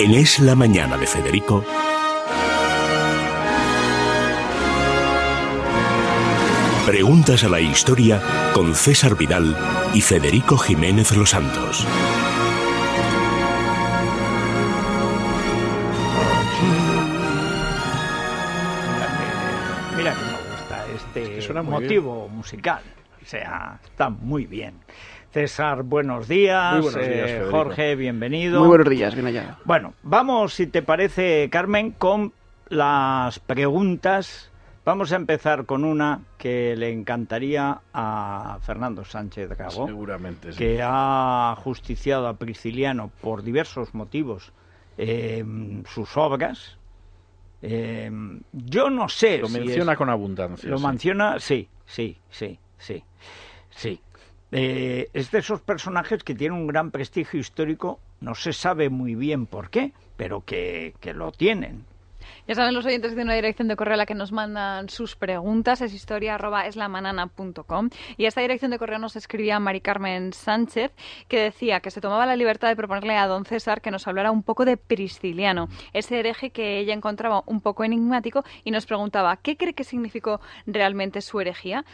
En Es la Mañana de Federico, Preguntas a la Historia con César Vidal y Federico Jiménez Los Santos. Mira que me gusta este motivo musical. O sea, está muy bien. César, buenos días. Muy buenos días, Eh. Jorge, bienvenido. Muy buenos días, bien hallado. Bueno, vamos, si te parece, Carmen, con las preguntas. Vamos a empezar con una que le encantaría a Fernando Sánchez Dragó, Seguramente, sí. que ha justiciado a Prisciliano por diversos motivos eh, sus obras. Eh, yo no sé Lo si menciona es- con abundancia. lo sí. menciona, sí, sí, sí, sí, sí. Eh, es de esos personajes que tienen un gran prestigio histórico, no se sabe muy bien por qué, pero que, que lo tienen. Ya saben los oyentes de una dirección de correo a la que nos mandan sus preguntas, es historia arroba eslamanana.com. Y a esta dirección de correo nos escribía Mari Carmen Sánchez, que decía que se tomaba la libertad de proponerle a don César que nos hablara un poco de Prisciliano, ese hereje que ella encontraba un poco enigmático, y nos preguntaba qué cree que significó realmente su herejía.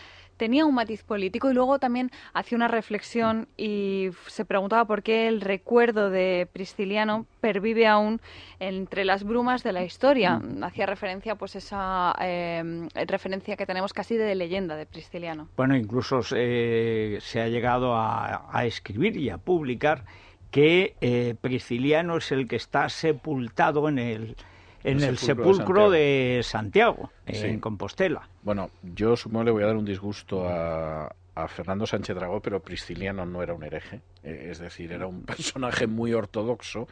Tenía un matiz político y luego también hacía una reflexión y se preguntaba por qué el recuerdo de Prisciliano pervive aún entre las brumas de la historia. Hacía referencia pues esa eh, referencia que tenemos casi de leyenda de Prisciliano. Bueno, incluso eh, se ha llegado a, a escribir y a publicar que eh, Prisciliano es el que está sepultado en el, en El sepulcro de Santiago, Sí. en Compostela. Bueno, yo supongo le voy a dar un disgusto a, a Fernando Sánchez Dragó, pero Prisciliano no era un hereje, eh, es decir, era un personaje muy ortodoxo.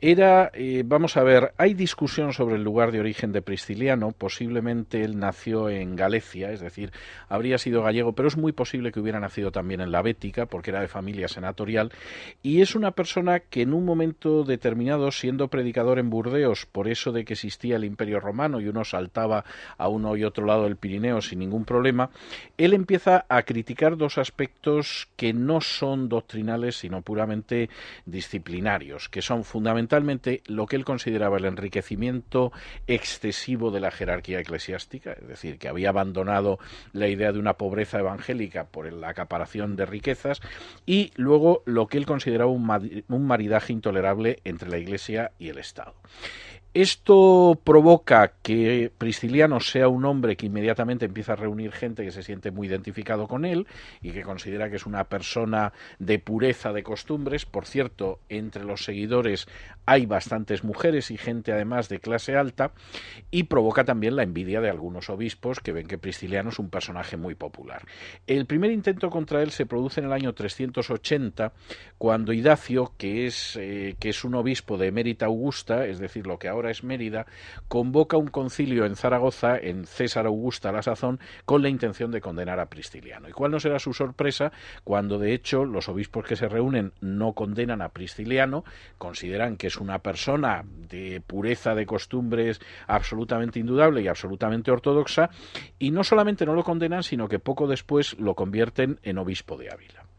Era, eh, vamos a ver, hay discusión sobre el lugar de origen de Prisciliano, posiblemente él nació en Galicia, es decir, habría sido gallego, pero es muy posible que hubiera nacido también en la Bética, porque era de familia senatorial, y es una persona que en un momento determinado, siendo predicador en Burdeos, por eso de que existía el Imperio Romano y uno saltaba a uno y otro lado del Pirineo sin ningún problema, él empieza a criticar dos aspectos que no son doctrinales, sino puramente disciplinarios, que son fundamentalmente lo que él consideraba el enriquecimiento excesivo de la jerarquía eclesiástica, es decir, que había abandonado la idea de una pobreza evangélica por la acaparación de riquezas, y luego lo que él consideraba un, mari- un maridaje intolerable entre la Iglesia y el Estado. Esto provoca que Prisciliano sea un hombre que inmediatamente empieza a reunir gente que se siente muy identificado con él y que considera que es una persona de pureza de costumbres. Por cierto, entre los seguidores hay bastantes mujeres y gente además de clase alta y provoca también la envidia de algunos obispos que ven que Prisciliano es un personaje muy popular. El primer intento contra él se produce en el año 380 cuando Idacio, que es, eh, que es un obispo de Mérita Augusta, es decir, lo que ahora es Mérida, convoca un concilio en Zaragoza, en César Augusta la sazón, con la intención de condenar a Prisciliano. ¿Y cuál no será su sorpresa cuando, de hecho, los obispos que se reúnen no condenan a Prisciliano, consideran que es una persona de pureza de costumbres absolutamente indudable y absolutamente ortodoxa, y no solamente no lo condenan, sino que poco después lo convierten en obispo de Ávila.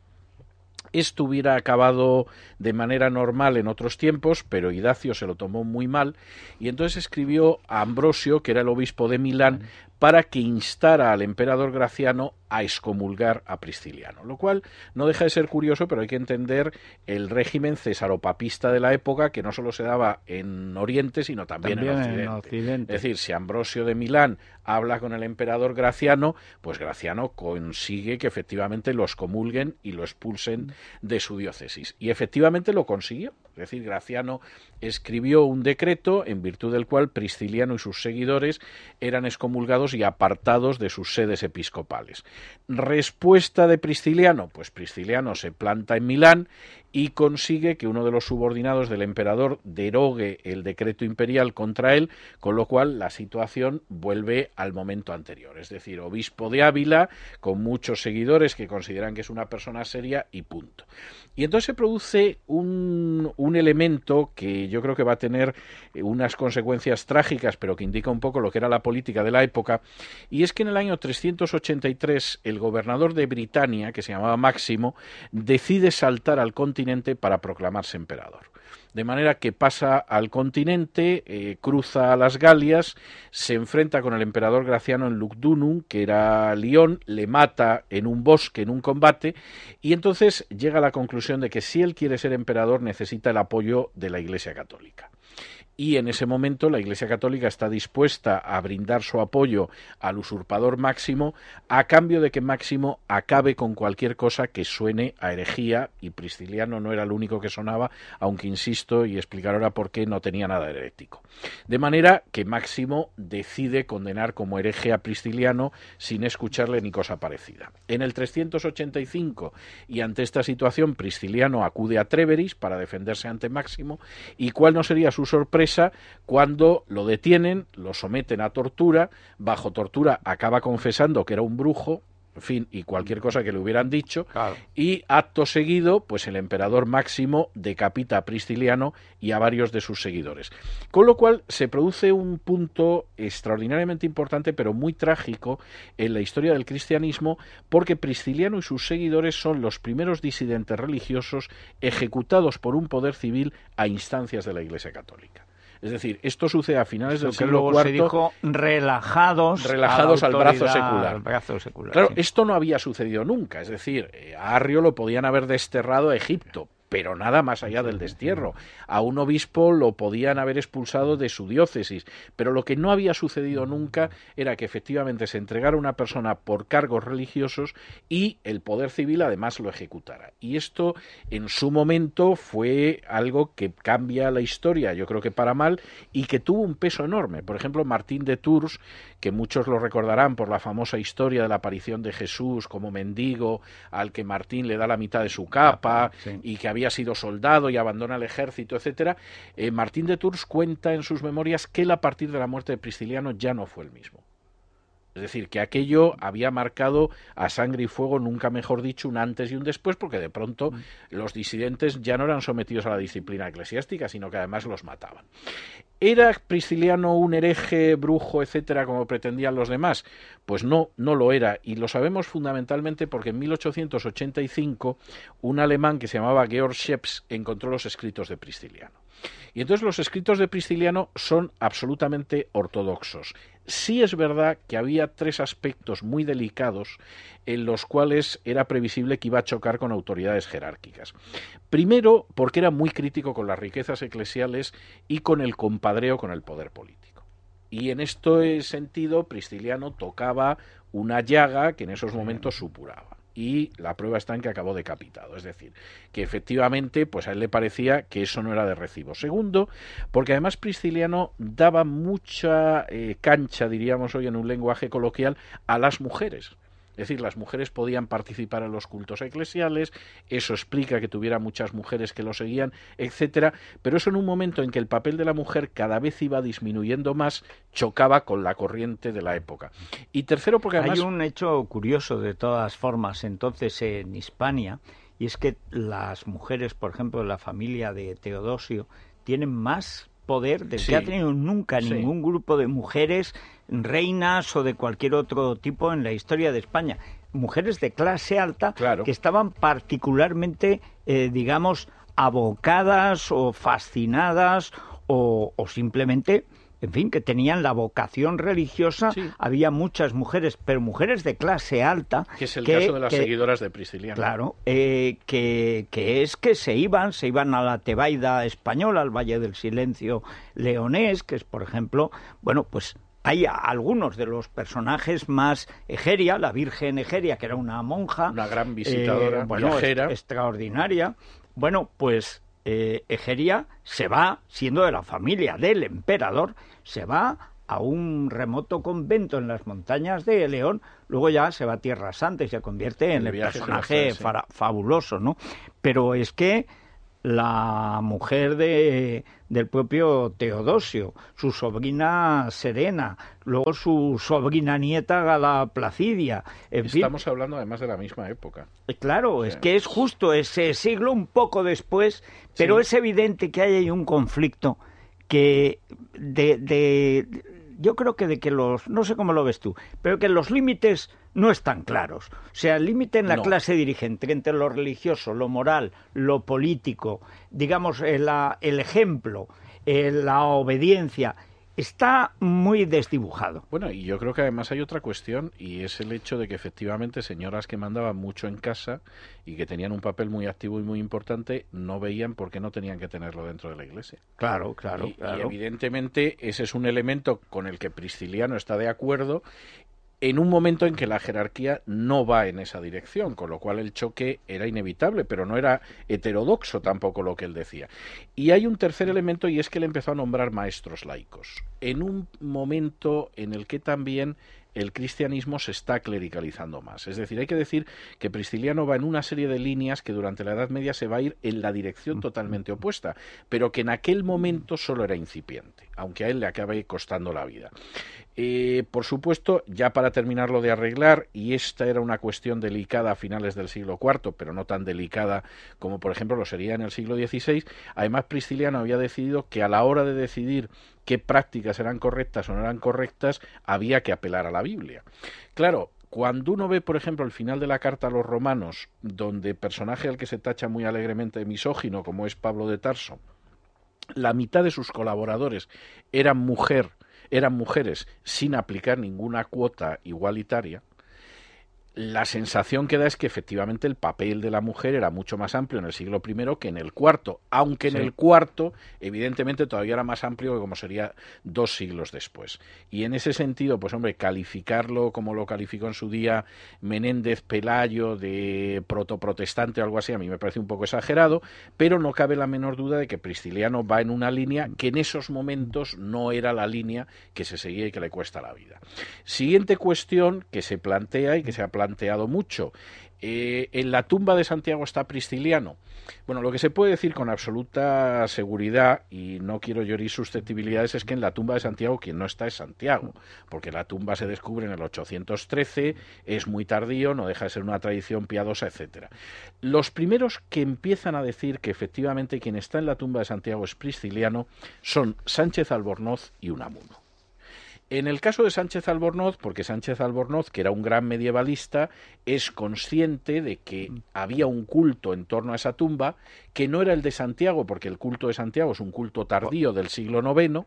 Esto hubiera acabado de manera normal en otros tiempos, pero Idacio se lo tomó muy mal y entonces escribió a Ambrosio, que era el obispo de Milán, para que instara al emperador Graciano a excomulgar a Prisciliano, lo cual no deja de ser curioso, pero hay que entender el régimen cesaropapista de la época, que no solo se daba en Oriente, sino también, También en, en Occidente. Occidente. Es decir, si Ambrosio de Milán habla con el emperador Graciano, pues Graciano consigue que efectivamente lo excomulguen y lo expulsen de su diócesis. Y efectivamente lo consiguió. Decir, Graciano escribió un decreto en virtud del cual Prisciliano y sus seguidores eran excomulgados y apartados de sus sedes episcopales. Respuesta de Prisciliano, pues Prisciliano se planta en Milán y consigue que uno de los subordinados del emperador derogue el decreto imperial contra él, con lo cual la situación vuelve al momento anterior, es decir, obispo de Ávila, con muchos seguidores que consideran que es una persona seria y punto. Y entonces se produce un, un elemento que yo creo que va a tener eh, unas consecuencias trágicas, pero que indica un poco lo que era la política de la época, y es que en el año 383 el gobernador de Britania, que se llamaba Máximo, decide saltar al continente para proclamarse emperador. De manera que pasa al continente, eh, cruza las Galias, se enfrenta con el emperador Graciano en Lugdunum, que era León, le mata en un bosque, en un combate, y entonces llega a la conclusión de que si él quiere ser emperador necesita el apoyo de la Iglesia Católica y en ese momento la Iglesia Católica está dispuesta a brindar su apoyo al usurpador Máximo a cambio de que Máximo acabe con cualquier cosa que suene a herejía y Prisciliano no era el único que sonaba, aunque insisto y explicar ahora por qué no tenía nada herético. De manera que Máximo decide condenar como hereje a Prisciliano sin escucharle ni cosa parecida. En el 385 y ante esta situación Prisciliano acude a Treveris para defenderse ante Máximo y cuál no sería su sorpresa cuando lo detienen, lo someten a tortura, bajo tortura acaba confesando que era un brujo, en fin, y cualquier cosa que le hubieran dicho, y acto seguido, pues el emperador Máximo decapita a Prisciliano y a varios de sus seguidores. Con lo cual se produce un punto extraordinariamente importante, pero muy trágico en la historia del cristianismo, porque Prisciliano y sus seguidores son los primeros disidentes religiosos ejecutados por un poder civil a instancias de la Iglesia Católica. Es decir, esto sucede a finales del siglo IV. Se dijo relajados, relajados al brazo secular. Al brazo secular claro, esto no había sucedido nunca. Es decir, eh, a Arrio lo podían haber desterrado a Egipto, pero nada más allá del destierro. A un obispo lo podían haber expulsado de su diócesis, pero lo que no había sucedido nunca era que efectivamente se entregara una persona por cargos religiosos y el poder civil además lo ejecutara. Y esto en su momento fue algo que cambia la historia, yo creo que para mal, y que tuvo un peso enorme. Por ejemplo, Martín de Tours, que muchos lo recordarán por la famosa historia de la aparición de Jesús como mendigo, al que Martín le da la mitad de su capa y que había había sido soldado y abandona el ejército, etcétera, eh, Martín de Tours cuenta en sus memorias que él a partir de la muerte de Prisciliano ya no fue el mismo. Es decir, que aquello había marcado a sangre y fuego, nunca mejor dicho, un antes y un después, porque de pronto mm. los disidentes ya no eran sometidos a la disciplina eclesiástica, sino que además los mataban. ¿Era Prisciliano un hereje, brujo, etcétera, como pretendían los demás? Pues no, no lo era, y lo sabemos fundamentalmente porque en 1885 un alemán que se llamaba Georg Scheps encontró los escritos de Prisciliano. Y entonces los escritos de Prisciliano son absolutamente ortodoxos. Sí es verdad que había tres aspectos muy delicados en los cuales era previsible que iba a chocar con autoridades jerárquicas. Primero, porque era muy crítico con las riquezas eclesiales y con el compadreo con el poder político. Y en este sentido, Prisciliano tocaba una llaga que en esos momentos supuraba y la prueba está en que acabó decapitado. Es decir, que efectivamente, pues a él le parecía que eso no era de recibo. Segundo, porque además Prisciliano daba mucha eh, cancha, diríamos hoy en un lenguaje coloquial, a las mujeres. Es decir, las mujeres podían participar en los cultos eclesiales, eso explica que tuviera muchas mujeres que lo seguían, etcétera, pero eso en un momento en que el papel de la mujer cada vez iba disminuyendo más, chocaba con la corriente de la época. Y tercero, porque además... Hay un hecho curioso de todas formas entonces en Hispania, y es que las mujeres, por ejemplo, de la familia de Teodosio, tienen más poder del que ha tenido nunca ningún grupo de mujeres reinas o de cualquier otro tipo en la historia de España. Mujeres de clase alta que estaban particularmente, eh, digamos, abocadas o fascinadas o, simplemente en fin, que tenían la vocación religiosa. Había muchas mujeres, pero mujeres de clase alta. Que es el caso de las seguidoras de Prisciliano. Claro, eh, que, que, es que se iban, se iban a la Tebaida española, al Valle del Silencio leonés, que es, por ejemplo, bueno, pues hay algunos de los personajes más Egeria, la Virgen Egeria, que era una monja. Una gran visitadora, eh, extraordinaria. Bueno, pues eh, Egeria se va, siendo de la familia del emperador, se va a un remoto convento en las montañas de León, luego ya se va a Tierra Santa y se convierte en el, personaje fabuloso, ¿no? Pero es que la mujer de, del propio Teodosio, su sobrina Serena, luego su sobrina nieta Gala Placidia. Estamos hablando además de la misma época. Eh, claro, es que es justo ese siglo un poco después, pero es evidente que hay un conflicto que de, yo creo que de que los, no sé cómo lo ves tú, pero que los límites no están claros. O sea, el límite en la clase dirigente entre lo religioso, lo moral, lo político, digamos, el, el ejemplo, la obediencia, está muy desdibujado. Bueno, y yo creo que además hay otra cuestión y es el hecho de que efectivamente señoras que mandaban mucho en casa y que tenían un papel muy activo y muy importante no veían por qué no tenían que tenerlo dentro de la iglesia. Claro, claro, y, claro. y evidentemente ese es un elemento con el que Prisciliano está de acuerdo en un momento en que la jerarquía no va en esa dirección, con lo cual el choque era inevitable, pero no era heterodoxo tampoco lo que él decía. Y hay un tercer elemento y es que él empezó a nombrar maestros laicos, en un momento en el que también el cristianismo se está clericalizando más. Es decir, hay que decir que Prisciliano va en una serie de líneas que durante la Edad Media se va a ir en la dirección totalmente opuesta, pero que en aquel momento solo era incipiente, aunque a él le acabe costando la vida. Eh, por supuesto, ya para terminarlo de arreglar, y esta era una cuestión delicada a finales del siglo IV, pero no tan delicada como por ejemplo lo sería en el siglo XVI, además Prisciliano había decidido que a la hora de decidir qué prácticas eran correctas o no eran correctas, había que apelar a la Biblia. Claro, cuando uno ve, por ejemplo, el final de la carta a los romanos, donde personaje al que se tacha muy alegremente de misógino, como es Pablo de Tarso, la mitad de sus colaboradores eran mujer, eran mujeres sin aplicar ninguna cuota igualitaria, la sensación que da es que efectivamente el papel de la mujer era mucho más amplio en el siglo I que en el cuarto, aunque en el cuarto evidentemente todavía era más amplio que como sería dos siglos después. Y en ese sentido, pues hombre, calificarlo como lo calificó en su día Menéndez Pelayo de protoprotestante o algo así, a mí me parece un poco exagerado, pero no cabe la menor duda de que Prisciliano va en una línea que en esos momentos no era la línea que se seguía y que le cuesta la vida. Siguiente cuestión que se plantea y que se ha planteado mucho. Eh, en la tumba de Santiago está Prisciliano. Bueno, lo que se puede decir con absoluta seguridad, y no quiero llorir susceptibilidades, es que en la tumba de Santiago quien no está es Santiago, porque la tumba se descubre en el 813, es muy tardío, no deja de ser una tradición piadosa, etcétera. Los primeros que empiezan a decir que efectivamente quien está en la tumba de Santiago es Prisciliano son Sánchez Albornoz y Unamuno. En el caso de Sánchez Albornoz, porque Sánchez Albornoz, que era un gran medievalista, es consciente de que había un culto en torno a esa tumba, que no era el de Santiago, porque el culto de Santiago es un culto tardío del siglo IX,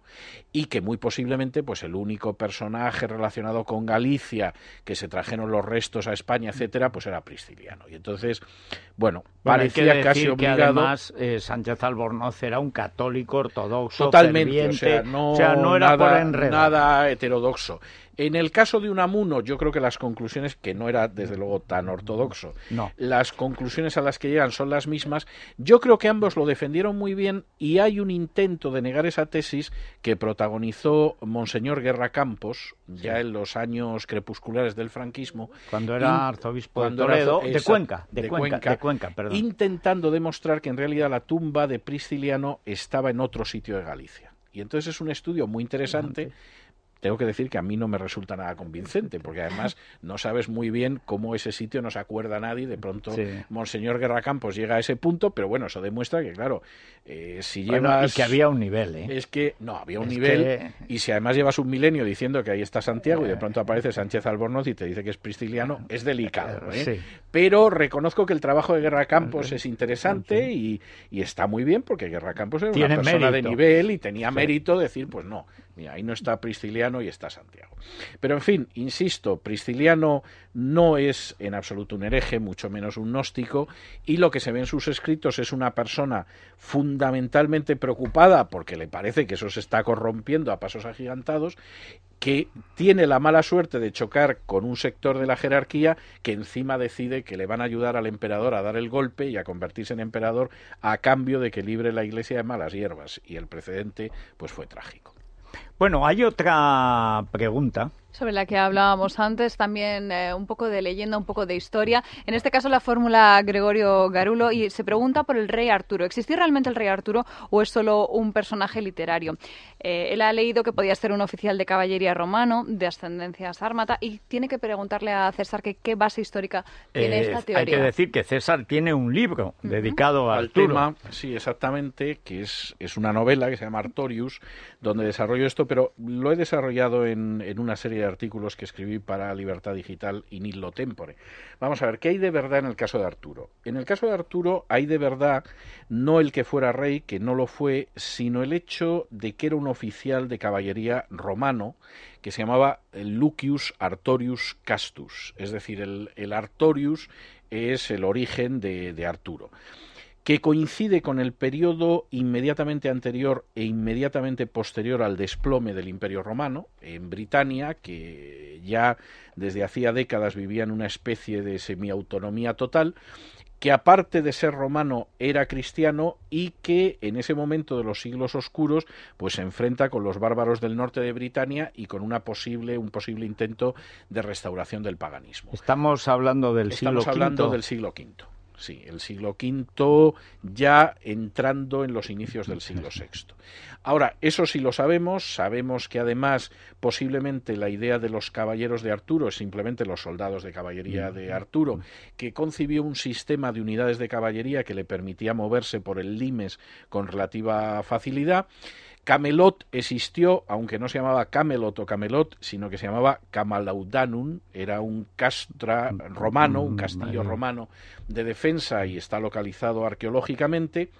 y que muy posiblemente, pues el único personaje relacionado con Galicia que se trajeron los restos a España, etcétera, pues era Prisciliano. Y entonces, bueno, parecía casi obligado. Que además, eh, Sánchez Albornoz era un católico ortodoxo, totalmente, o sea, no, o sea, no era nada, por enredar. nada heterodoxo. En el caso de Unamuno, yo creo que las conclusiones, que no era desde luego tan ortodoxo, No. las conclusiones a las que llegan son las mismas. Yo creo que ambos lo defendieron muy bien y hay un intento de negar esa tesis que protagonizó Monseñor Guerra Campos ya en los años crepusculares del franquismo. Cuando era arzobispo de era- Cuenca, de, Cuenca, de Cuenca, perdón. intentando demostrar que en realidad la tumba de Prisciliano estaba en otro sitio de Galicia. Y entonces es un estudio muy interesante. Tengo que decir que a mí no me resulta nada convincente, porque además no sabes muy bien cómo ese sitio no se acuerda a nadie. De pronto, Sí. Monseñor Guerra Campos llega a ese punto, pero bueno, eso demuestra que, claro, eh, si Bueno, llevas. y que había un nivel, ¿eh? Es que no, había un Es nivel. que- Y si además llevas un milenio diciendo que ahí está Santiago y de pronto aparece Sánchez Albornoz y te dice que es prisciliano, es delicado. ¿eh? Sí. Pero reconozco que el trabajo de Guerra Campos es interesante y, y está muy bien porque Guerra Campos era una persona mérito. de nivel y tenía mérito decir, pues no, ahí no está Prisciliano y está Santiago. Pero en fin, insisto, Prisciliano no es en absoluto un hereje, mucho menos un gnóstico, y lo que se ve en sus escritos es una persona fundamentalmente preocupada porque le parece que eso se está corrompiendo a pasos agigantados, que tiene la mala suerte de chocar con un sector de la jerarquía que encima decide que le van a ayudar al emperador a dar el golpe y a convertirse en emperador a cambio de que libre la iglesia de malas hierbas. Y el precedente pues fue trágico. Bueno, hay otra pregunta. Sobre la que hablábamos antes, también eh, un poco de leyenda, un poco de historia. En este caso la fórmula Gregorio Garulo y se pregunta por el rey Arturo. ¿Existió realmente el rey Arturo o es solo un personaje literario? Eh, él ha leído que podía ser un oficial de caballería romano de ascendencia sármata y tiene que preguntarle a César que qué base histórica tiene Eh, esta hay teoría. que decir que César tiene un libro dedicado a al Arturo. tema, sí, exactamente, que es, es una novela que se llama Artorius, donde desarrollo esto esto, pero lo he desarrollado en, en, una serie de artículos que escribí para Libertad Digital y Nilo Tempore. Vamos a ver, ¿qué hay de verdad en el caso de Arturo? En el caso de Arturo hay de verdad no el que fuera rey, que no lo fue, sino el hecho de que era un oficial de caballería romano que se llamaba Lucius Artorius Castus, es decir, el, Artorius es el origen de Arturo que coincide con el periodo inmediatamente anterior e inmediatamente posterior al desplome del Imperio Romano en Britania, que ya desde hacía décadas vivía en una especie de semiautonomía total, que aparte de ser romano era cristiano y que en ese momento de los siglos oscuros pues se enfrenta con los bárbaros del norte de Britania y con una posible un posible intento de restauración del paganismo. Estamos hablando del Estamos siglo hablando V. del siglo V. Sí, el siglo V ya entrando en los inicios del siglo VI. Ahora, eso sí lo sabemos, sabemos que además posiblemente la idea de los caballeros de Arturo es simplemente los soldados de caballería de Arturo, que concibió un sistema de unidades de caballería que le permitía moverse por el limes con relativa facilidad. Camelot existió, aunque no se llamaba Camelot o Camelot, sino que se llamaba Camalaudanum, era un castra romano, un castillo romano de defensa y está localizado arqueológicamente.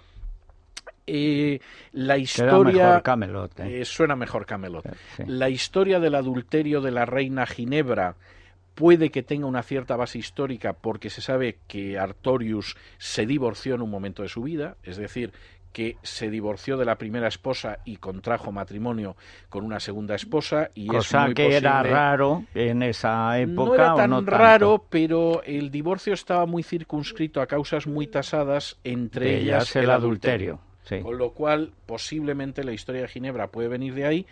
Eh, la historia mejor Camelot, eh. Eh, suena mejor Camelot. Sí. La historia del adulterio de la reina Ginebra puede que tenga una cierta base histórica porque se sabe que Artorius se divorció en un momento de su vida, es decir, que se divorció de la primera esposa y contrajo matrimonio con una segunda esposa y Cosa es muy que posible... era raro en esa época. No era ¿o tan tanto? raro, pero el divorcio estaba muy circunscrito a causas muy tasadas, entre De ellas el adulterio. Sí. Con lo cual, posiblemente la historia de Ginebra puede venir de ahí.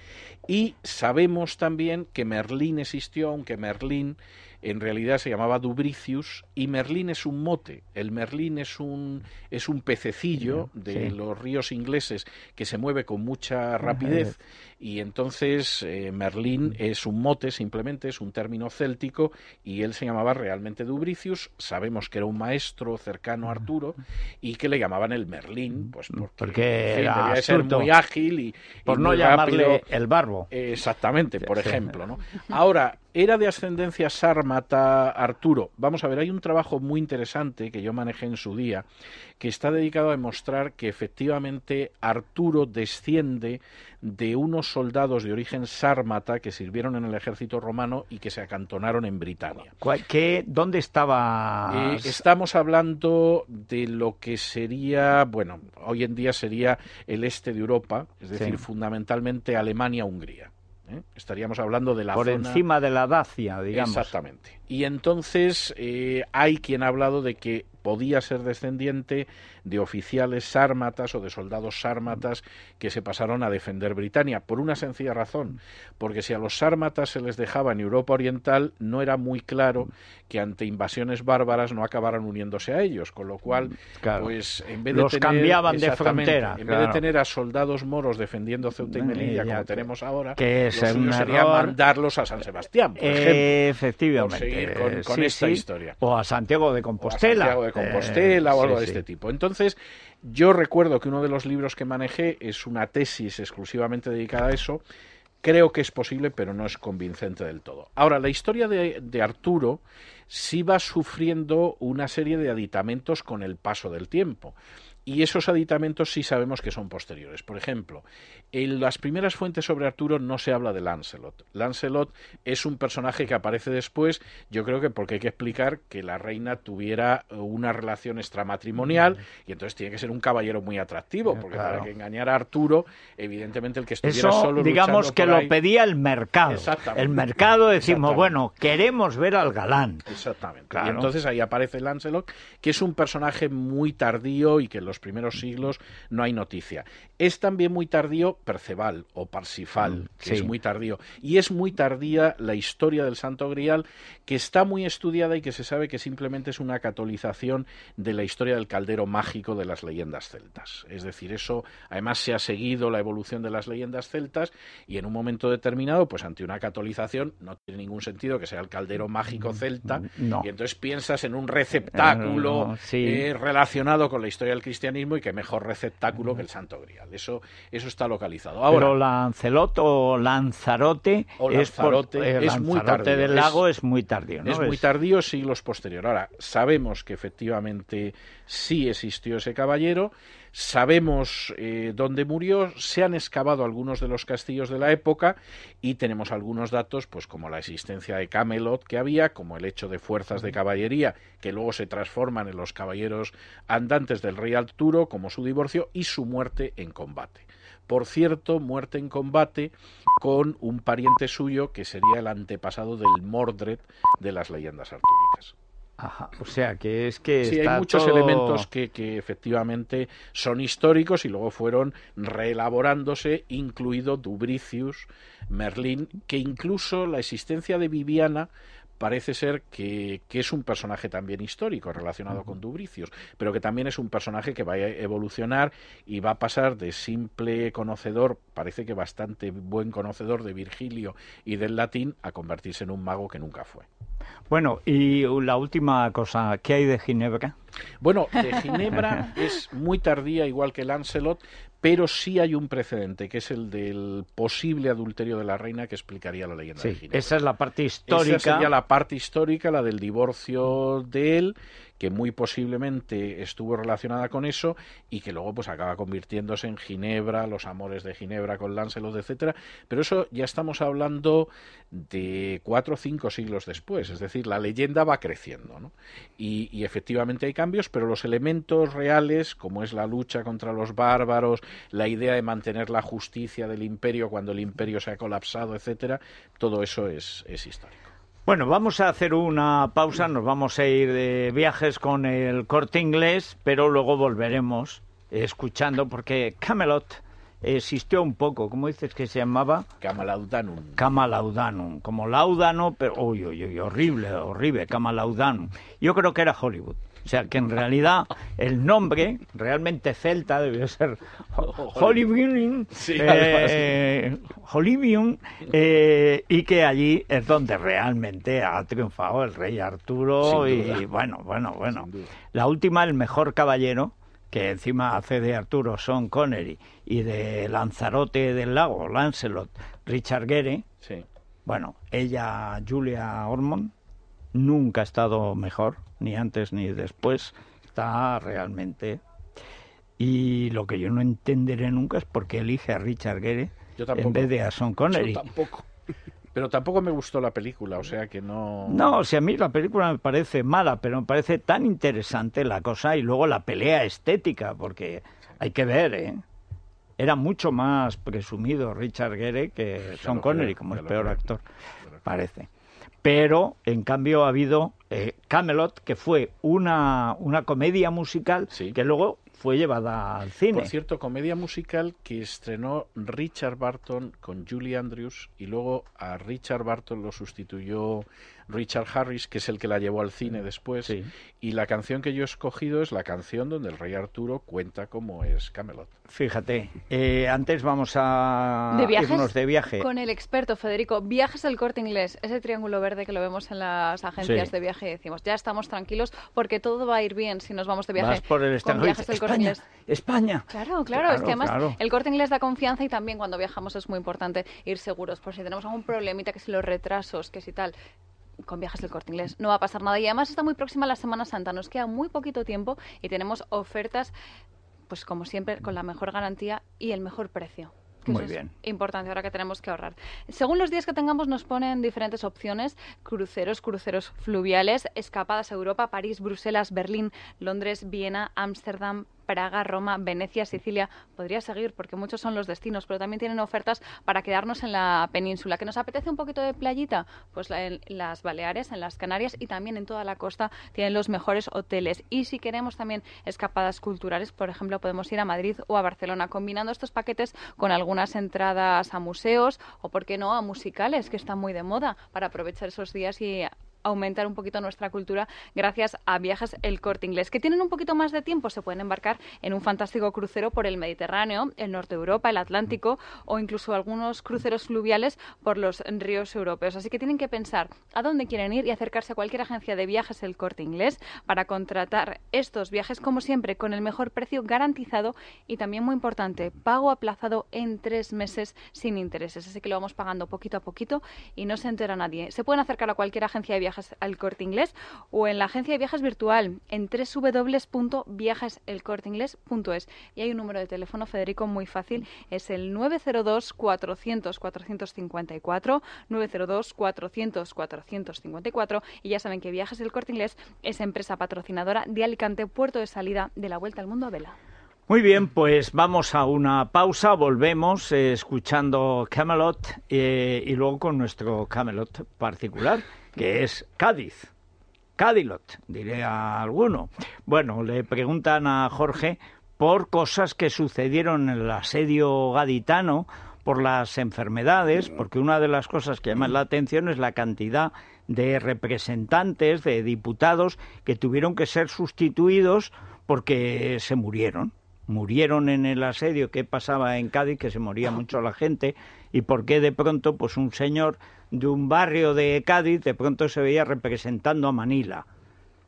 Y sabemos también que Merlín existió, aunque Merlín en realidad se llamaba Dubricius, y Merlín es un mote. El Merlín es un, es un pececillo de Sí. los ríos ingleses que se mueve con mucha rapidez. Y entonces eh, Merlín es un mote, simplemente es un término céltico, y él se llamaba realmente Dubricius. Sabemos que era un maestro cercano a Arturo y que le llamaban el Merlín, pues porque, Porque en fin, era debía de ser muy ágil y, y Por no llamarle rápido. el barbo. Exactamente, por Sí. ejemplo, ¿no? Ahora, era de ascendencia sármata Arturo. Vamos a ver, hay un trabajo muy interesante que yo manejé en su día que está dedicado a demostrar que efectivamente Arturo desciende de unos soldados de origen sármata que sirvieron en el ejército romano y que se acantonaron en Britania. ¿Cuál- qué- ¿Dónde estaba? Eh, estamos hablando de lo que sería, bueno, hoy en día sería el este de Europa, es decir, Sí. fundamentalmente Alemania-Hungría. ¿Eh? Estaríamos hablando de la por zona... encima de la Dacia, digamos. Exactamente. Y entonces eh, hay quien ha hablado de que podía ser descendiente de oficiales sármatas o de soldados sármatas que se pasaron a defender Britania, por una sencilla razón, porque si a los sármatas se les dejaba en Europa Oriental, no era muy claro que ante invasiones bárbaras no acabaran uniéndose a ellos, con lo cual, Claro. pues en vez de Los tener, cambiaban de frontera, en vez de tener a soldados moros defendiendo Ceuta y Melilla, como tenemos ahora, que es sería mandarlos a San Sebastián, por ejemplo. Efectivamente. con- con Sí, esta sí. historia. O a Santiago de o a Compostela. Santiago de Compostela Eh, o algo sí, de este tipo. Entonces, yo recuerdo que uno de los libros que manejé es una tesis exclusivamente dedicada a eso. Creo que es posible, pero no es convincente del todo. Ahora, la historia de, de Arturo sí va sufriendo una serie de aditamentos con el paso del tiempo. Y esos aditamentos sí sabemos que son posteriores. Por ejemplo, en las primeras fuentes sobre Arturo no se habla de Lancelot. Lancelot es un personaje que aparece después, yo creo que porque hay que explicar que la reina tuviera una relación extramatrimonial y entonces tiene que ser un caballero muy atractivo, Eh, porque claro. para que engañara a Arturo, evidentemente el que estuviera Eso, solo digamos que lo ahí- pedía el mercado. Exactamente. El mercado decimos, bueno, queremos ver al galán. Exactamente. Claro. Y entonces ahí aparece Lancelot, que es un personaje muy tardío y que en los primeros siglos no hay noticia. Es también muy tardío Perceval o Parsifal, Mm, que sí. es muy tardío. Y es muy tardía la historia del Santo Grial, que está muy estudiada y que se sabe que simplemente es una catolización de la historia del caldero mágico de las leyendas celtas. Es decir, eso además se ha seguido la evolución de las leyendas celtas y en un momento determinado, pues ante una catolización, no tiene ningún sentido que sea el caldero mágico celta No. y entonces piensas en un receptáculo Eh, no, sí. eh, relacionado con la historia del cristianismo cristianismo y qué mejor receptáculo que el Santo Grial. Eso, eso está localizado. Pero Lancelot o Lanzarote, es, es muy tardío. del lago es, muy tardío. Es muy tardío, siglos posterior. Ahora, sabemos que efectivamente sí existió ese caballero Sabemos eh, dónde murió, se han excavado algunos de los castillos de la época y tenemos algunos datos, pues como la existencia de Camelot que había, como el hecho de fuerzas de caballería que luego se transforman en los caballeros andantes del rey Arturo, como su divorcio y su muerte en combate. Por cierto, muerte en combate con un pariente suyo que sería el antepasado del Mordred de las leyendas artúricas. Ajá, o sea que es que. Sí, hay muchos elementos que, que, efectivamente son históricos y luego fueron reelaborándose, incluido Dubricius, Merlín, que incluso la existencia de Viviana parece ser que, es un personaje también histórico relacionado con Dubricius, pero que también es un personaje que va a evolucionar y va a pasar de simple conocedor, parece que bastante buen conocedor de Virgilio y del latín, a convertirse en un mago que nunca fue. Bueno, y la última cosa, ¿qué hay de Ginebra? Bueno, de Ginebra es muy tardía, igual que Lancelot, pero sí hay un precedente, que es el del posible adulterio de la reina que explicaría la leyenda de Ginebra. Esa es la parte histórica. Esa sería la parte histórica, la del divorcio de él, que muy posiblemente estuvo relacionada con eso y que luego pues acaba convirtiéndose en Ginebra, los amores de Ginebra con Lancelot, etcétera, pero eso ya estamos hablando de cuatro o cinco siglos después, es decir, la leyenda va creciendo, ¿no? y, y efectivamente hay cambios, pero los elementos reales, como es la lucha contra los bárbaros, la idea de mantener la justicia del imperio cuando el imperio se ha colapsado, etcétera, todo eso es, es histórico. Bueno, vamos a hacer una pausa, nos vamos a ir de viajes con el corte inglés, pero luego volveremos escuchando porque Camelot existió un poco, ¿cómo dices que se llamaba? Camalaudanum. Camalaudanum, como laudano, pero uy, uy, uy, horrible, horrible, Camalaudanum. Yo creo que era Hollywood. O sea, que en realidad el nombre realmente celta debió ser Hollywood, eh, eh, y que allí es donde realmente ha triunfado el rey Arturo y bueno, bueno, bueno. La última, el mejor caballero, que encima hace de Arturo Son Connery y de Lanzarote del Lago, Lancelot, Richard Gere. Bueno, ella, Julia Ormond, nunca ha estado mejor ni antes ni después, está realmente... Y lo que yo no entenderé nunca es por qué elige a Richard Gere en vez de a Sean Connery. Yo tampoco. Pero tampoco me gustó la película, o sea que no... No, o sea, a mí la película me parece mala, pero me parece tan interesante la cosa y luego la pelea estética, porque hay que ver, ¿eh? Era mucho más presumido Richard Gere que Sean Connery como el peor actor, parece pero en cambio ha habido eh, Camelot, que fue una, una comedia musical que luego fue llevada al cine. Por cierto, comedia musical que estrenó Richard Barton con Julie Andrews y luego a Richard Barton lo sustituyó Richard Harris, que es el que la llevó al cine después. Y la canción que yo he escogido es la canción donde el rey Arturo cuenta cómo es Camelot. Fíjate, eh, antes vamos a ¿De irnos de viaje. Con el experto Federico, viajes al corte inglés, ese triángulo verde que lo vemos en las agencias de viaje y decimos, ya estamos tranquilos porque todo va a ir bien si nos vamos de viaje. por el viajes del corte inglés. España. Claro, claro, es que además el corte inglés da confianza y también cuando viajamos es muy importante ir seguros por si tenemos algún problemita, que si los retrasos, que si tal con viajes del corte inglés no va a pasar nada. Y además está muy próxima la Semana Santa, nos queda muy poquito tiempo y tenemos ofertas, pues como siempre, con la mejor garantía y el mejor precio. Muy bien. importante ahora que tenemos que ahorrar. Según los días que tengamos, nos ponen diferentes opciones: cruceros, cruceros fluviales, escapadas a Europa, París, Bruselas, Berlín, Londres, Viena, Ámsterdam, Praga, Roma, Venecia, Sicilia. Podría seguir porque muchos son los destinos, pero también tienen ofertas para quedarnos en la península. ¿Que nos apetece un poquito de playita? Pues en las Baleares, en las Canarias y también en toda la costa tienen los mejores hoteles. Y si queremos también escapadas culturales, por ejemplo, podemos ir a Madrid o a Barcelona, combinando estos paquetes con algunas entradas a museos o, por qué no, a musicales, que están muy de moda, para aprovechar esos días y aumentar un poquito nuestra cultura gracias a viajes El Corte Inglés. Que tienen un poquito más de tiempo, se pueden embarcar en un fantástico crucero por el Mediterráneo, el norte de Europa, el Atlántico o incluso algunos cruceros fluviales por los ríos europeos. Así que tienen que pensar a dónde quieren ir y acercarse a cualquier agencia de viajes El Corte Inglés para contratar estos viajes, como siempre, con el mejor precio garantizado y también muy importante, pago aplazado en tres meses sin intereses. Así que lo vamos pagando poquito a poquito y no se entera nadie. Se pueden acercar a cualquier agencia de viajes al corte inglés o en la agencia de viajes virtual en www.viajeselcorteingles.es. Y hay un número de teléfono, Federico, muy fácil. Es el 902 400 454 902 400 454 y ya saben que Viajes del Corte Inglés es empresa patrocinadora de Alicante, puerto de salida de la Vuelta al Mundo a Vela. Muy bien, pues vamos a una pausa, volvemos eh, escuchando Camelot eh, y luego con nuestro Camelot particular, que es Cádiz. Cadilot, diré a alguno. Bueno, le preguntan a Jorge por cosas que sucedieron en el asedio gaditano, por las enfermedades, porque una de las cosas que llama la atención es la cantidad de representantes, de diputados que tuvieron que ser sustituidos porque se murieron murieron en el asedio que pasaba en Cádiz, que se moría mucho la gente, y por qué de pronto, pues un señor de un barrio de Cádiz de pronto se veía representando a Manila.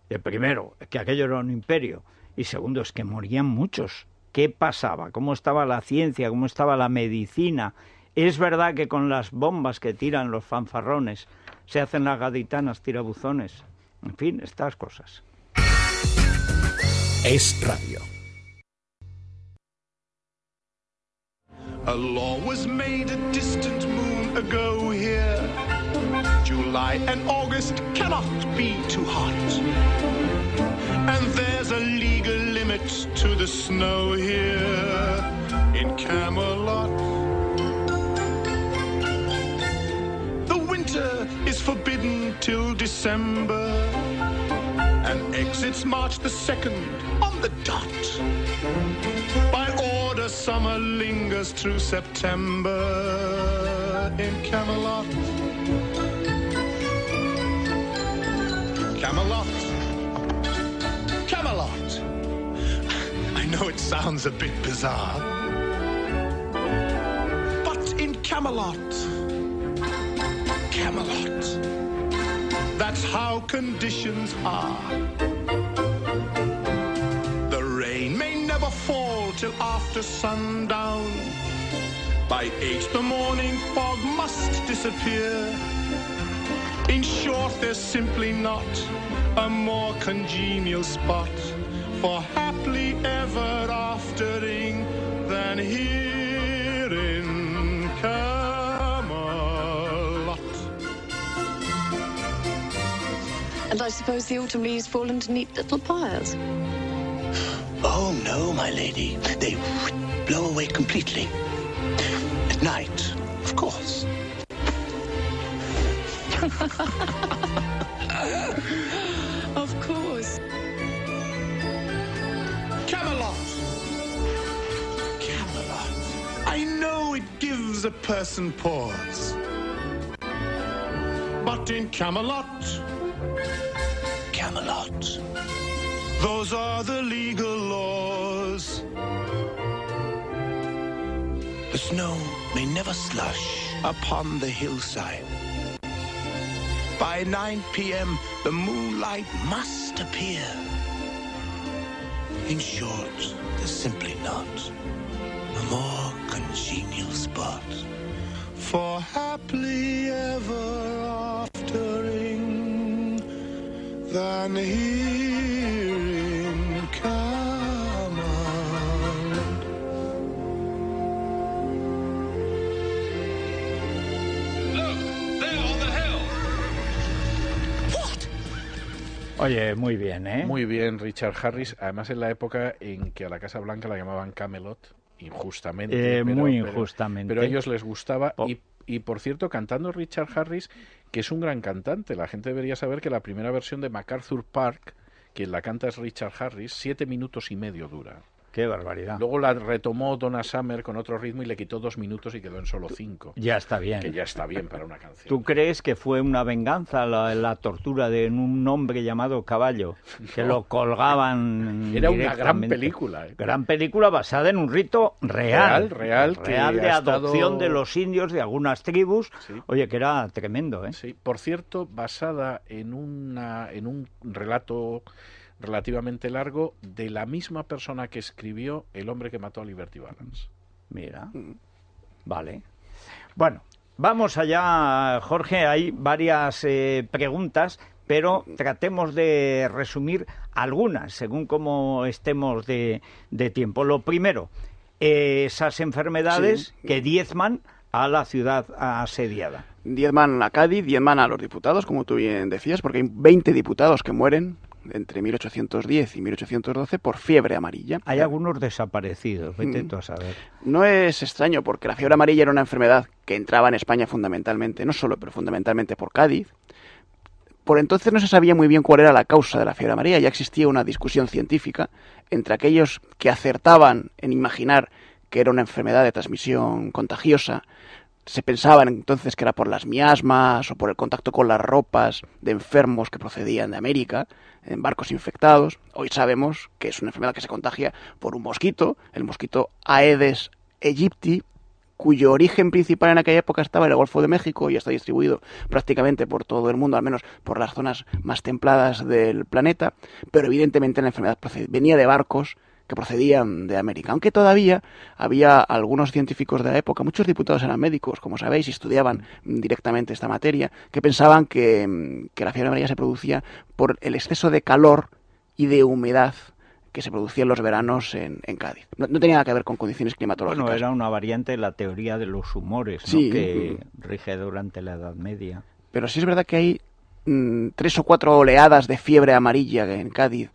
De primero, que aquello era un imperio, y segundo, es que morían muchos. ¿Qué pasaba? ¿Cómo estaba la ciencia? ¿Cómo estaba la medicina? Es verdad que con las bombas que tiran los fanfarrones se hacen las gaditanas tirabuzones. En fin, estas cosas. Es radio. A law was made a distant moon ago here. July and August cannot be too hot. And there's a legal limit to the snow here in Camelot. The winter is forbidden till December and exits March the 2nd on the dot. By order, summer lingers through September in Camelot. Camelot. Camelot. I know it sounds a bit bizarre. But in Camelot. Camelot. That's how conditions are. The rain may never fall till after sundown. By eight the morning fog must disappear. In short, there's simply not a more congenial spot for happily ever aftering than here in Camelot. And I suppose the autumn leaves fall into neat little piles. Oh, no, my lady. They blow away completely. At night, of course. Of course. Camelot! Camelot. I know it gives a person pause. But in Camelot, Camelot. those are the legal laws. The snow may never slush upon the hillside. By 9 p.m., the moonlight must appear. In short, there's simply not a more congenial spot. For happily ever aftering than here Oye, muy bien, ¿eh? Muy bien, Richard Harris. Además, en la época en que a la Casa Blanca la llamaban Camelot, injustamente. Eh, muy injustamente. Pero, a ellos les gustaba. Oh. Y, y, por cierto, cantando Richard Harris, que es un gran cantante. La gente debería saber que la primera versión de MacArthur Park, quien la canta es Richard Harris, siete minutos y medio dura. Qué barbaridad. Luego la retomó Donna Summer con otro ritmo y le quitó dos minutos y quedó en solo cinco. Ya está bien. Que ya está bien para una canción. ¿Tú crees que fue una venganza la, la tortura de un hombre llamado Caballo? Que No. lo colgaban. Era una gran película. ¿eh? Gran película basada en un rito real. Real, real, Real de estado- adopción de los indios de algunas tribus. Sí. Oye, que era tremendo, ¿eh? Sí, por cierto, basada en, una, en un relato relativamente largo de la misma persona que escribió El hombre que mató a Liberty Balance. Mira. Vale. Bueno, vamos allá, Jorge. Hay varias eh, preguntas, pero tratemos de resumir algunas, según cómo estemos de, de tiempo. Lo primero, eh, esas enfermedades Sí. que diezman a la ciudad asediada. Diezman a Cádiz, diezman a los diputados, como tú bien decías, porque hay 20 diputados que mueren entre 1810 y 1812 por fiebre amarilla. Hay algunos desaparecidos, vete Mm. tú a saber. No es extraño porque la fiebre amarilla era una enfermedad que entraba en España fundamentalmente, no solo, pero fundamentalmente por Cádiz. Por entonces no se sabía muy bien cuál era la causa de la fiebre amarilla, ya existía una discusión científica entre aquellos que acertaban en imaginar que era una enfermedad de transmisión contagiosa, se pensaban entonces que era por las miasmas o por el contacto con las ropas de enfermos que procedían de América, en barcos infectados. Hoy sabemos que es una enfermedad que se contagia por un mosquito, el mosquito Aedes aegypti, cuyo origen principal en aquella época estaba en el Golfo de México y está distribuido prácticamente por todo el mundo, al menos por las zonas más templadas del planeta, pero evidentemente la enfermedad venía de barcos que procedían de América, aunque todavía había algunos científicos de la época, muchos diputados eran médicos, como sabéis, y estudiaban directamente esta materia, que pensaban que, que la fiebre amarilla se producía por el exceso de calor y de humedad que se producía en los veranos en, en Cádiz. No, no tenía nada que ver con condiciones climatológicas. Bueno, era una variante de la teoría de los humores, ¿no? Sí. que rige durante la Edad Media. Pero sí es verdad que hay mm, tres o cuatro oleadas de fiebre amarilla en Cádiz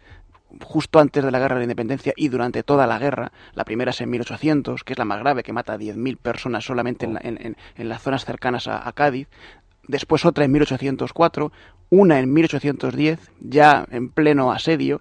justo antes de la guerra de la independencia y durante toda la guerra. La primera es en 1800, que es la más grave, que mata a 10.000 personas solamente en, la- en- en- en las zonas cercanas a, a Cádiz. Después otra en 1804, una en 1810, ya en pleno asedio,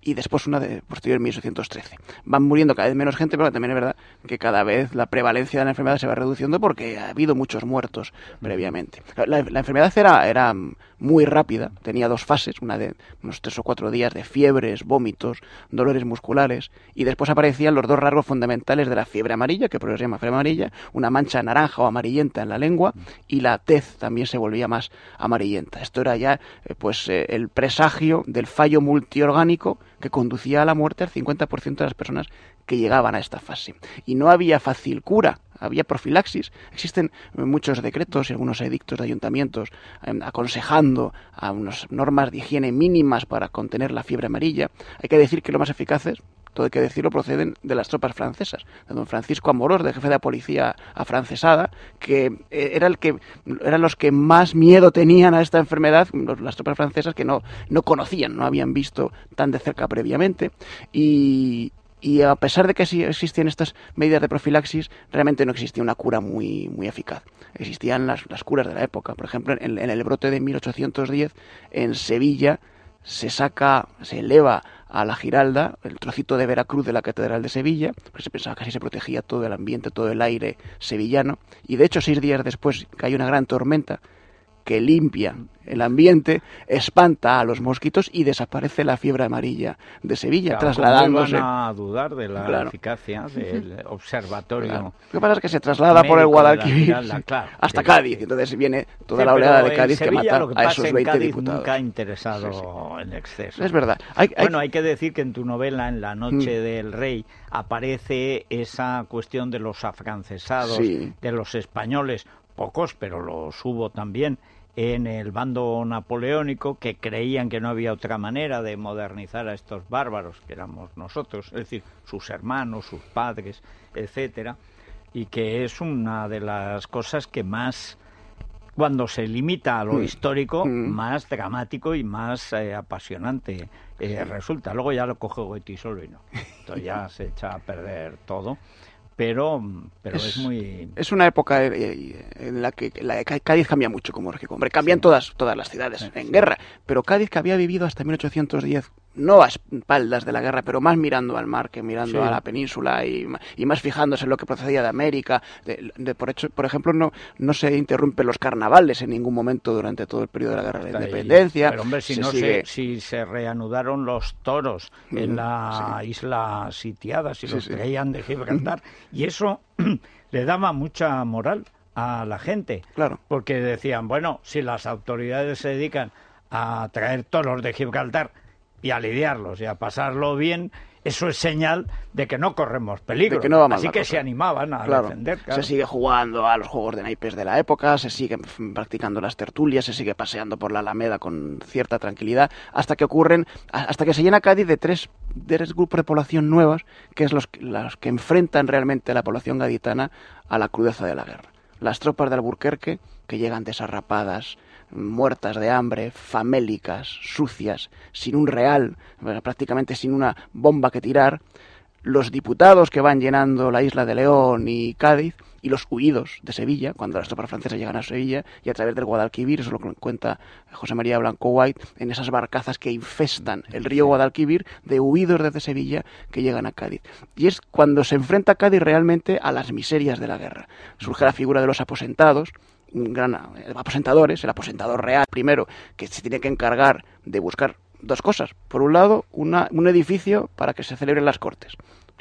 y después una de posterior en 1813. Van muriendo cada vez menos gente, pero también es verdad que cada vez la prevalencia de la enfermedad se va reduciendo porque ha habido muchos muertos previamente. La, la enfermedad era, era muy rápida, tenía dos fases, una de unos tres o cuatro días de fiebres, vómitos, dolores musculares, y después aparecían los dos rasgos fundamentales de la fiebre amarilla, que por eso se llama fiebre amarilla, una mancha naranja o amarillenta en la lengua, y la tez también se volvía más amarillenta. Esto era ya eh, pues eh, el presagio del fallo multiorgánico que conducía a la muerte al 50% de las personas que llegaban a esta fase. Y no había fácil cura, había profilaxis. Existen eh, muchos decretos y algunos edictos de ayuntamientos eh, aconsejando a unas normas de higiene mínimas para contener la fiebre amarilla. Hay que decir que lo más eficaces, todo hay que decirlo, proceden de las tropas francesas, de don Francisco Amorós, de jefe de la policía afrancesada, que eh, era el que eran los que más miedo tenían a esta enfermedad, las tropas francesas que no, no conocían, no habían visto tan de cerca previamente, y, y a pesar de que sí existían estas medidas de profilaxis, realmente no existía una cura muy, muy eficaz. Existían las, las curas de la época. Por ejemplo, en, el brote de 1810, en Sevilla, se saca, se eleva a la Giralda el trocito de Veracruz de la Catedral de Sevilla, se pensaba que así se protegía todo el ambiente, todo el aire sevillano. Y de hecho, seis días después cae una gran tormenta que limpia el ambiente, espanta a los mosquitos y desaparece la fiebre amarilla de Sevilla, Claro, ¿cómo trasladándose. iban a dudar de la Claro. eficacia del observatorio. Claro. Lo que pasa es que se traslada por el Guadalquivir hasta Cádiz, entonces viene toda Sí, la oleada de en Cádiz que mata lo que a esos en 20 Cádiz diputados. nunca ha interesado Sí, en exceso. Es verdad. Hay, hay- Bueno, hay que decir que en tu novela, En la noche Mm. del rey, aparece esa cuestión de los afrancesados, de los españoles, pocos, pero los hubo también, en el bando napoleónico, que creían que no había otra manera de modernizar a estos bárbaros, que éramos nosotros, es decir, sus hermanos, sus padres, etcétera, y que es una de las cosas que más cuando se limita a lo Mm. histórico, Mm. más dramático y más eh, apasionante eh, resulta. Luego ya lo coge Goethe solo y no. Entonces ya se echa a perder todo. Pero, pero es, Es- muy... es una época eh, eh, en la que la Cádiz cambia mucho como. Hombre, cambian todas, todas las ciudades en guerra, pero Cádiz, que había vivido hasta 1810 no a espaldas de la guerra, pero más mirando al mar que mirando Sí. a la península y, y más fijándose en lo que procedía de América. De- de- por, hecho, por ejemplo, no, no se interrumpen los carnavales en ningún momento durante todo el periodo de la guerra de la. Independencia. Pero hombre, si Se no sigue- se, si se reanudaron los toros en Mm, la isla sitiada, si Sí, los sí. traían de Gibraltar, y eso le daba mucha moral a la gente. Claro. Porque decían, bueno, si las autoridades se dedican a traer toros de Gibraltar y a lidiarlos y a pasarlo bien, eso es señal de que no corremos peligro. Que no Así que cosa. se animaban a Claro, defender. claro. se sigue jugando a los juegos de naipes de la época, se sigue f- practicando las tertulias, se sigue paseando por la Alameda con cierta tranquilidad, hasta que ocurren, hasta que se llena Cádiz de tres, de tres grupos de población nuevas, que es los, que- los que enfrentan realmente a la población gaditana a la crudeza de la guerra. Las tropas de Alburquerque, que llegan desarrapadas, muertas de hambre, famélicas, sucias, sin un real, prácticamente sin una bomba que tirar, los diputados que van llenando la isla de León y Cádiz y los huidos de Sevilla, cuando las tropas francesas llegan a Sevilla y a través del Guadalquivir, eso lo cuenta José María Blanco White, en esas barcazas que infestan el río Guadalquivir de huidos desde Sevilla que llegan a Cádiz. Y es cuando se enfrenta Cádiz realmente a las miserias de la guerra. Surge la figura de los aposentados, un gran eh, aposentadores, el aposentador real primero, que se tiene que encargar de buscar dos cosas. Por un lado, una- un edificio para que se celebren las cortes.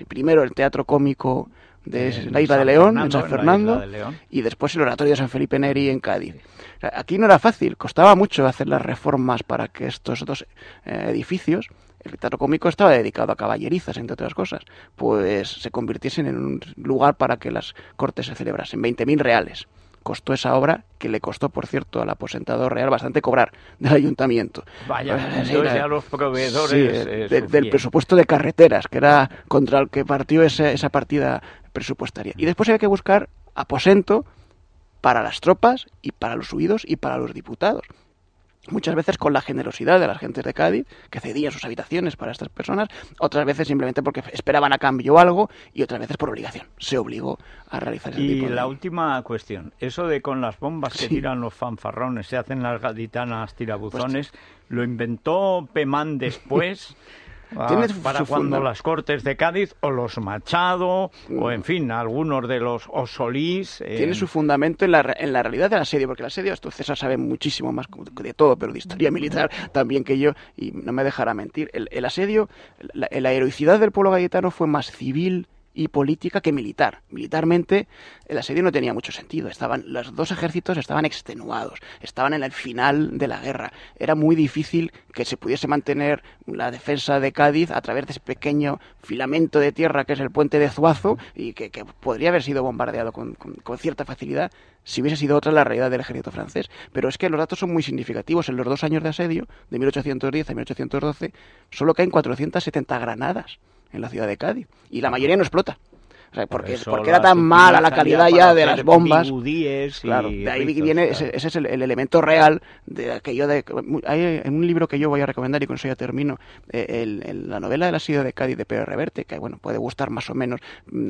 Primero el teatro cómico de En la isla de León, Fernando, en San Fernando, de y después el oratorio de San Felipe Neri en Cádiz. O sea, aquí no era fácil, costaba mucho hacer las reformas para que estos dos eh, edificios, el teatro cómico estaba dedicado a caballerizas, entre otras cosas, pues se convirtiesen en un lugar para que las cortes se celebrasen. 20.000 reales costó esa obra, que le costó, por cierto, al aposentado real bastante cobrar del ayuntamiento. Vaya, Pues, era- ya los proveedores... Sí, eh, del presupuesto de carreteras, que era contra el que partió ese- esa partida presupuestaria. Y después había que buscar aposento para las tropas y para los huidos y para los diputados. Muchas veces con la generosidad de las gentes de Cádiz, que cedían sus habitaciones para estas personas, otras veces simplemente porque esperaban a cambio algo y otras veces por obligación. Se obligó a realizar ese Y tipo de... la última cuestión, eso de con las bombas que tiran los fanfarrones, se hacen las gaditanas tirabuzones, Pues ¿lo inventó Pemán después? ah, Tiene para cuando funda- las cortes de Cádiz o los Machado o en fin algunos de los Osolís eh, Tiene su fundamento en la, en la realidad del asedio, porque el asedio, esto César sabe muchísimo más de todo, pero de historia militar también que yo, y no me dejará mentir. El, el asedio, la, la heroicidad del pueblo galletano fue más civil y política que militar. Militarmente el asedio no tenía mucho sentido. Estaban, los dos ejércitos estaban extenuados, estaban en el final de la guerra. Era muy difícil que se pudiese mantener la defensa de Cádiz a través de ese pequeño filamento de tierra que es el puente de Zuazo y que, que podría haber sido bombardeado con, con- con cierta facilidad si hubiese sido otra la realidad del ejército francés. Pero es que los datos son muy significativos. En los dos años de asedio, de 1810 a 1812, solo caen 470 granadas en la ciudad de Cádiz. Y la mayoría no explota. O sea, porque, eso porque era tan mala la calidad ya de las bombas. Claro, de ahí rizos, viene, claro. ese, ese es el, el elemento real de aquello de... Hay en un libro que yo voy a recomendar y con eso ya termino, eh, el- el- la novela del asedio de Cádiz de Pedro Reverte, que bueno, puede gustar más o menos,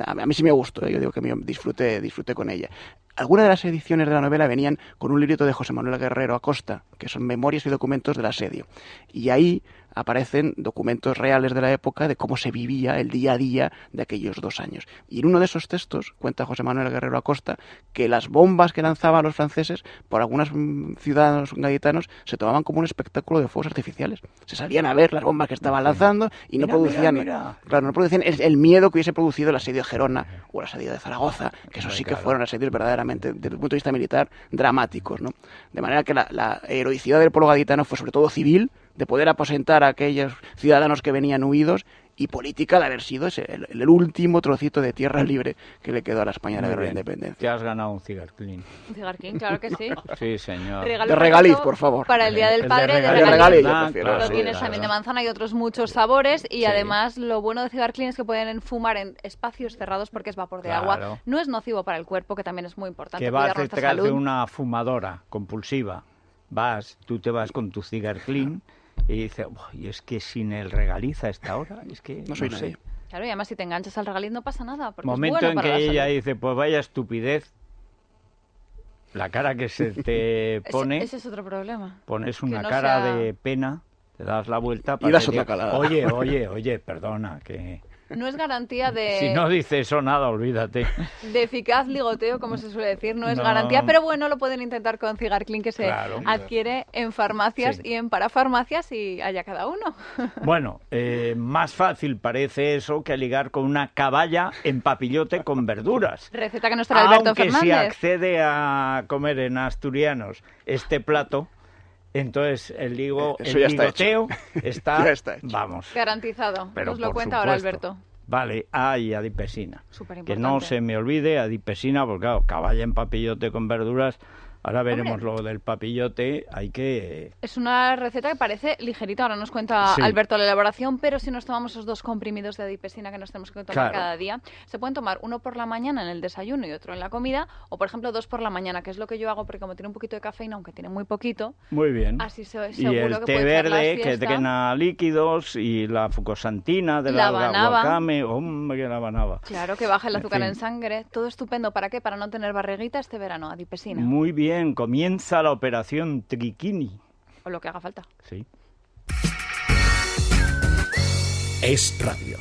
a, a mí sí me gustó, eh, yo digo que me disfruté, disfruté con ella. Algunas de las ediciones de la novela venían con un librito de José Manuel Guerrero Acosta, que son memorias y documentos del asedio. Y ahí aparecen documentos reales de la época de cómo se vivía el día a día de aquellos dos años. Y en uno de esos textos cuenta José Manuel Guerrero Acosta que las bombas que lanzaban los franceses por algunos mm, ciudadanos gaditanos se tomaban como un espectáculo de fuegos artificiales. Se salían a ver las bombas que estaban lanzando y no Mira, producían, mira, mira. claro, no producían el, miedo que hubiese producido el asedio de Gerona o el asedio de Zaragoza, que eso sí que fueron asedios verdaderamente, desde el punto de vista militar, dramáticos, ¿no? De manera que la, la heroicidad del pueblo gaditano fue sobre todo civil, de poder aposentar a aquellos ciudadanos que venían huidos, y política de haber sido ese, el, el último trocito de tierra libre que le quedó a la España de la independencia. Te has ganado un cigarclín. Un cigarquín, claro que sí. Sí, señor. Regalo De regaliz, por favor. Para el Día El del de Padre, de regaliz. De regaliz. regaliz, yo Ah, prefiero, claro, Lo sí, tienes claro. también de manzana y otros muchos sabores y Sí. además lo bueno de cigarclín es que pueden fumar en espacios cerrados porque es vapor de agua. Claro. No es nocivo para el cuerpo, que también es muy importante que vas nuestra detrás de una fumadora compulsiva. Vas, tú te vas con tu cigarclín y dices, y es que sin el regaliz a esta hora, es que No soy sé". nadie. Claro, y además si te enganchas al regaliz no pasa nada, porque Momento es bueno en para que la ella salud. dice, pues vaya estupidez, la cara que se te Ese- pone, Ese, es otro problema. pones una no cara sea- de pena Te das la vuelta Y das otra diga, calada. Oye, oye, oye, perdona, que No es garantía de, si no dice eso nada, olvídate. de eficaz ligoteo, como se suele decir, no es No. garantía, pero bueno, lo pueden intentar con Cigar Clean que se Claro. adquiere en farmacias Sí. y en parafarmacias y haya cada uno. Bueno, eh, más fácil parece eso que ligar con una caballa en papillote con verduras. Receta que nos trae Alberto Aunque si Fernández. accede a comer en asturianos este plato, entonces el ligo, Eh, eso el ya está ligoteo está, Ya está hecho. vamos. Garantizado. Pero nos lo cuenta ahora. Alberto. Vale, hay adipesina. Que no se me olvide, adipesina, porque claro, caballa en papillote con verduras. Ahora veremos Hombre. lo del papillote. Hay que. Es una receta que parece ligerita, ahora nos cuenta Sí. Alberto la elaboración, pero si nos tomamos esos dos comprimidos de adipesina que nos tenemos que tomar Claro. cada día, se pueden tomar uno por la mañana en el desayuno y otro en la comida, o por ejemplo dos por la mañana, que es lo que yo hago porque como tiene un poquito de cafeína, aunque tiene muy poquito, Muy bien. así se, y seguro el que té verde que drena líquidos y la fucosantina de la, La banaba. guacame. Hombre, que la banaba. Claro, que baja el azúcar en, fin. sangre, todo estupendo. ¿Para qué? Para no tener barriguita este verano, adipesina, Muy bien, comienza la operación Triquini. o lo que haga falta. Sí. Es radio.